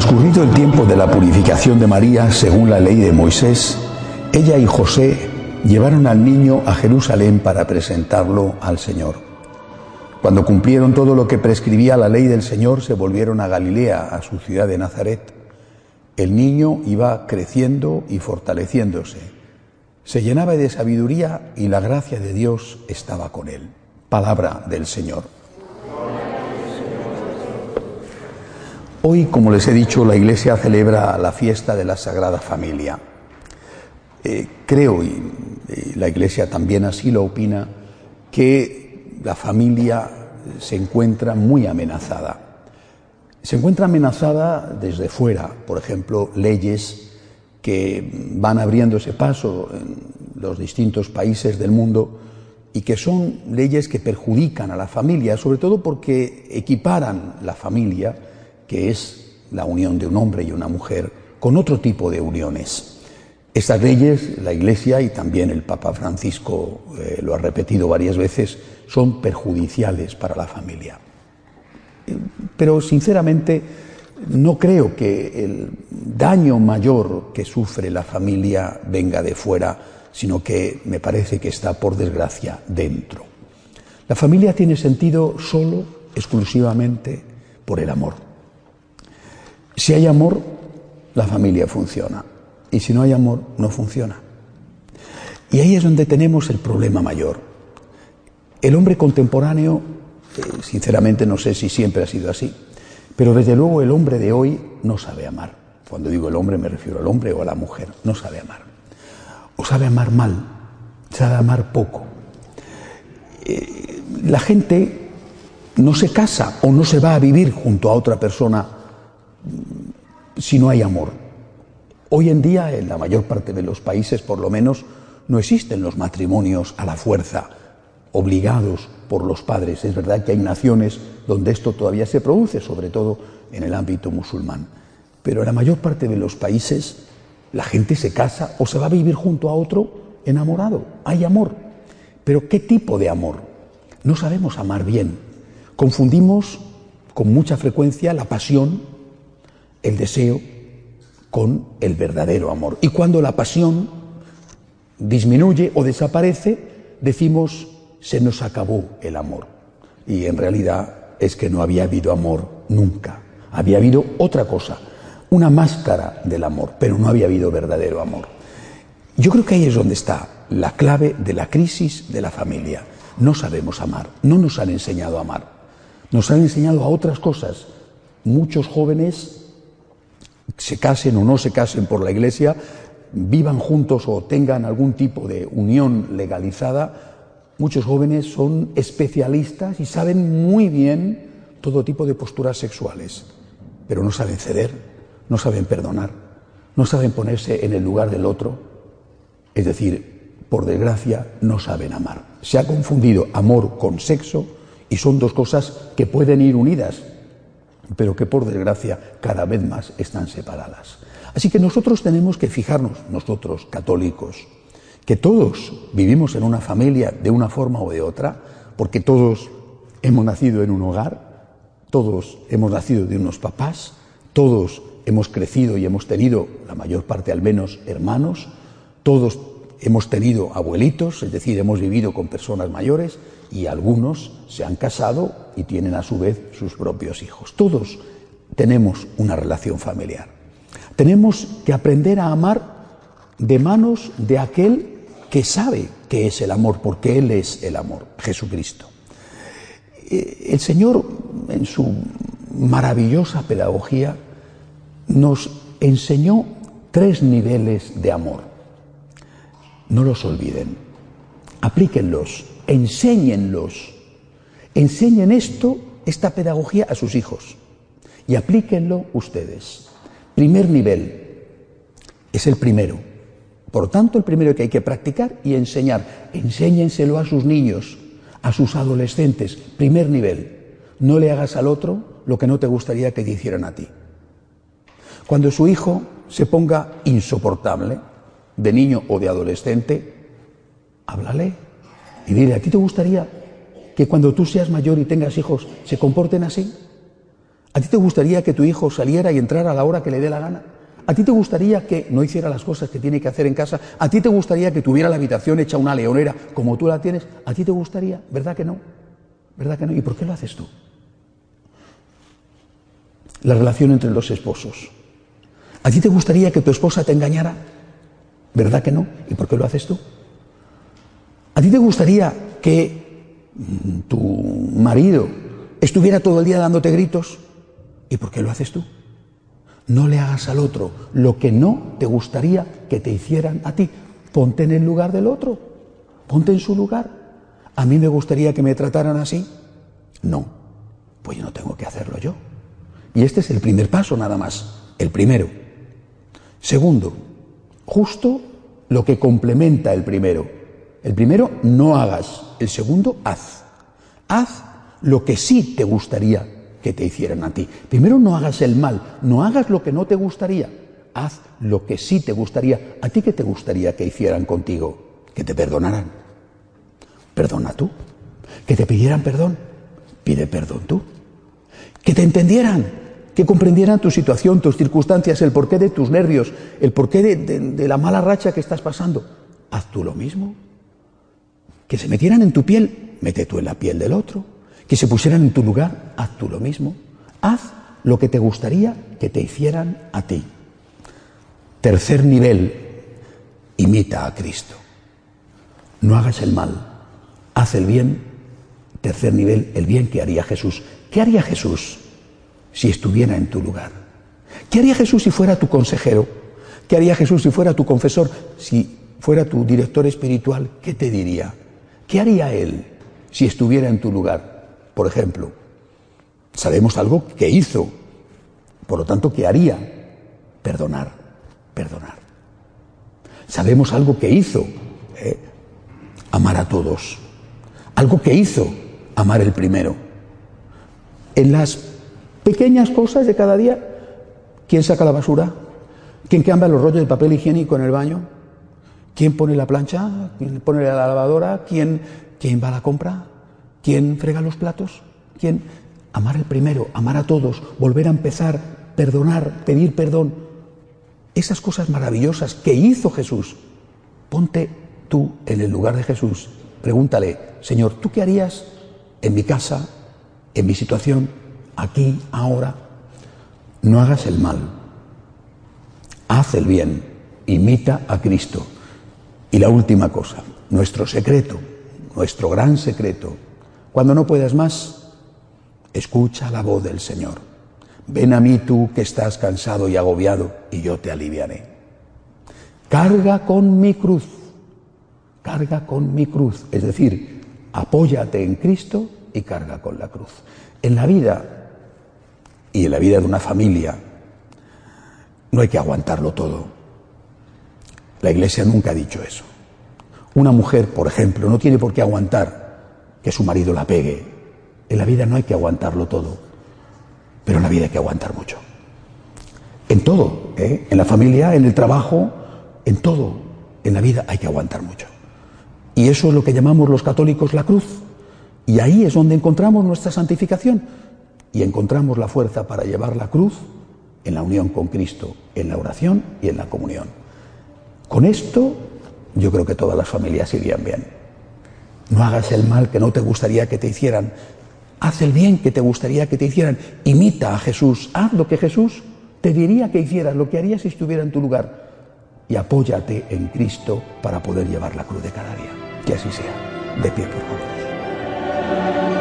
Transcurrido el tiempo de la purificación de María según la ley de Moisés, ella y José llevaron al niño a Jerusalén para presentarlo al Señor. Cuando cumplieron todo lo que prescribía la ley del Señor, se volvieron a Galilea, a su ciudad de Nazaret. El niño iba creciendo y fortaleciéndose. Se llenaba de sabiduría y la gracia de Dios estaba con él. Palabra del Señor. Hoy, como les he dicho, la Iglesia celebra la fiesta de la Sagrada Familia. Eh, creo, y, la Iglesia también así lo opina, que la familia se encuentra muy amenazada. Se encuentra amenazada desde fuera, por ejemplo, leyes que van abriéndose paso en los distintos países del mundo y que son leyes que perjudican a la familia, sobre todo porque equiparan la familia que es la unión de un hombre y una mujer, con otro tipo de uniones. Estas leyes, la Iglesia y también el Papa Francisco eh, lo ha repetido varias veces, son perjudiciales para la familia. Pero sinceramente no creo que el daño mayor que sufre la familia venga de fuera, sino que me parece que está, por desgracia, dentro. La familia tiene sentido solo, exclusivamente, por el amor. Si hay amor, la familia funciona. Y si no hay amor, no funciona. Y ahí es donde tenemos el problema mayor. El hombre contemporáneo, eh, sinceramente no sé si siempre ha sido así, pero desde luego el hombre de hoy no sabe amar. Cuando digo el hombre me refiero al hombre o a la mujer, no sabe amar. O sabe amar mal, sabe amar poco. Eh, la gente no se casa o no se va a vivir junto a otra persona si no hay amor. Hoy en día, en la mayor parte de los países, por lo menos, no existen los matrimonios a la fuerza, obligados por los padres. Es verdad que hay naciones donde esto todavía se produce, sobre todo en el ámbito musulmán. Pero en la mayor parte de los países la gente se casa o se va a vivir junto a otro enamorado. Hay amor. Pero ¿qué tipo de amor? No sabemos amar bien. Confundimos con mucha frecuencia la pasión el deseo con el verdadero amor. Y cuando la pasión disminuye o desaparece, decimos se nos acabó el amor. Y en realidad es que no había habido amor nunca. Había habido otra cosa, una máscara del amor, pero no había habido verdadero amor. Yo creo que ahí es donde está la clave de la crisis de la familia. No sabemos amar, no nos han enseñado a amar. Nos han enseñado a otras cosas. Muchos jóvenes se casen o no se casen por la Iglesia, vivan juntos o tengan algún tipo de unión legalizada, muchos jóvenes son especialistas y saben muy bien todo tipo de posturas sexuales, pero no saben ceder, no saben perdonar, no saben ponerse en el lugar del otro, es decir, por desgracia, no saben amar. Se ha confundido amor con sexo y son dos cosas que pueden ir unidas, pero que por desgracia cada vez más están separadas. Así que nosotros tenemos que fijarnos, nosotros católicos, que todos vivimos en una familia de una forma o de otra, porque todos hemos nacido en un hogar, todos hemos nacido de unos papás, todos hemos crecido y hemos tenido, la mayor parte al menos, hermanos, todos hemos tenido abuelitos, es decir, hemos vivido con personas mayores, y algunos se han casado y tienen a su vez sus propios hijos. Todos tenemos una relación familiar. Tenemos que aprender a amar de manos de aquel que sabe que es el amor, porque Él es el amor, Jesucristo. Eh, el Señor, en su maravillosa pedagogía, nos enseñó tres niveles de amor. No los olviden, aplíquenlos enséñenlos, enseñen esto, esta pedagogía a sus hijos y aplíquenlo ustedes. Primer nivel, es el primero. Por tanto, el primero que hay que practicar y enseñar. Enséñenselo a sus niños, a sus adolescentes. Primer nivel. No le hagas al otro lo que no te gustaría que te hicieran a ti. Cuando su hijo se ponga insoportable, de niño o de adolescente, háblale, y dile, ¿a ti te gustaría que cuando tú seas mayor y tengas hijos se comporten así? ¿A ¿A ti te gustaría que tu hijo saliera y entrara a la hora que le dé la gana? ¿A ti te gustaría que no hiciera las cosas que tiene que hacer en casa? ¿A ti te gustaría que tuviera la habitación hecha una leonera como tú la tienes? ¿A ti te gustaría? ¿Verdad que no? ¿Verdad que no? ¿Y por qué lo haces tú? La relación entre los esposos. ¿A ti te gustaría que tu esposa te engañara? ¿Verdad que no? ¿Y por qué lo haces tú? ¿A ti te gustaría que mm, tu marido estuviera todo el día dándote gritos? ¿Y por qué lo haces tú? No le hagas al otro lo que no te gustaría que te hicieran a ti. Ponte en el lugar del otro. Ponte en su lugar. ¿A mí me gustaría que me trataran así? No. Pues yo no tengo que hacerlo yo. Y este es el primer paso nada más. El primero. Segundo, justo lo que complementa el primero. El primero, no hagas. El segundo, haz. Haz lo que sí te gustaría que te hicieran a ti. Primero, no hagas el mal, no hagas lo que no te gustaría. Haz lo que sí te gustaría. ¿A ti qué te gustaría que hicieran contigo? Que te perdonaran. Perdona tú. Que te pidieran perdón. Pide perdón tú. Que te entendieran que comprendieran tu situación, tus circunstancias, el porqué de tus nervios, el porqué de, la mala racha que estás pasando. Haz tú lo mismo. Que se metieran en tu piel, mete tú en la piel del otro. Que se pusieran en tu lugar, haz tú lo mismo. Haz lo que te gustaría que te hicieran a ti. Tercer nivel, imita a Cristo. No hagas el mal, haz el bien. Tercer nivel, el bien que haría Jesús. ¿Qué haría Jesús? si estuviera en tu lugar? ¿Qué haría Jesús si fuera tu consejero? ¿Qué haría Jesús si fuera tu confesor? Si fuera tu director espiritual, ¿qué te diría? ¿Qué haría Él si estuviera en tu lugar? Por ejemplo, sabemos algo que hizo, por lo tanto, ¿qué haría? Perdonar, perdonar. Sabemos algo que hizo, ¿eh? amar a todos. Algo que hizo, amar el primero. En las Pequeñas cosas de cada día. ¿Quién saca la basura? ¿Quién cambia los rollos de papel higiénico en el baño? ¿Quién pone la plancha? ¿Quién pone la lavadora? ¿Quién, quién va a la compra? ¿Quién frega los platos? ¿Quién? Amar el primero, amar a todos, volver a empezar, perdonar, pedir perdón. Esas cosas maravillosas que hizo Jesús. Ponte tú en el lugar de Jesús. Pregúntale, Señor, ¿tú qué harías en mi casa, en mi situación? aquí, ahora. No hagas el mal. Haz el bien. Imita a Cristo. Y la última cosa, nuestro secreto, nuestro gran secreto. Cuando no puedas más, escucha la voz del Señor. Ven a mí tú que estás cansado y agobiado, y yo te aliviaré. Carga con mi cruz. Carga con mi cruz. Es decir, apóyate en Cristo y carga con la cruz. En la vida y en la vida de una familia no hay que aguantarlo todo. La Iglesia nunca ha dicho eso. Una mujer, por ejemplo, no tiene por qué aguantar que su marido la pegue. En la vida no hay que aguantarlo todo, pero en la vida hay que aguantar mucho. En todo, ¿eh? en la familia, en el trabajo, en todo, en la vida hay que aguantar mucho. Y eso es lo que llamamos los católicos la cruz. Y ahí es donde encontramos nuestra santificación y encontramos la fuerza para llevar la cruz en la unión con Cristo, en la oración y en la comunión. Con esto yo creo que todas las familias irían bien. No hagas el mal que no te gustaría que te hicieran. Haz el bien que te gustaría que te hicieran. Imita a Jesús. Haz lo que Jesús te diría que hicieras, lo que harías si estuviera en tu lugar. Y apóyate en Cristo para poder llevar la cruz de cada día. Que así sea. De pie, por favor.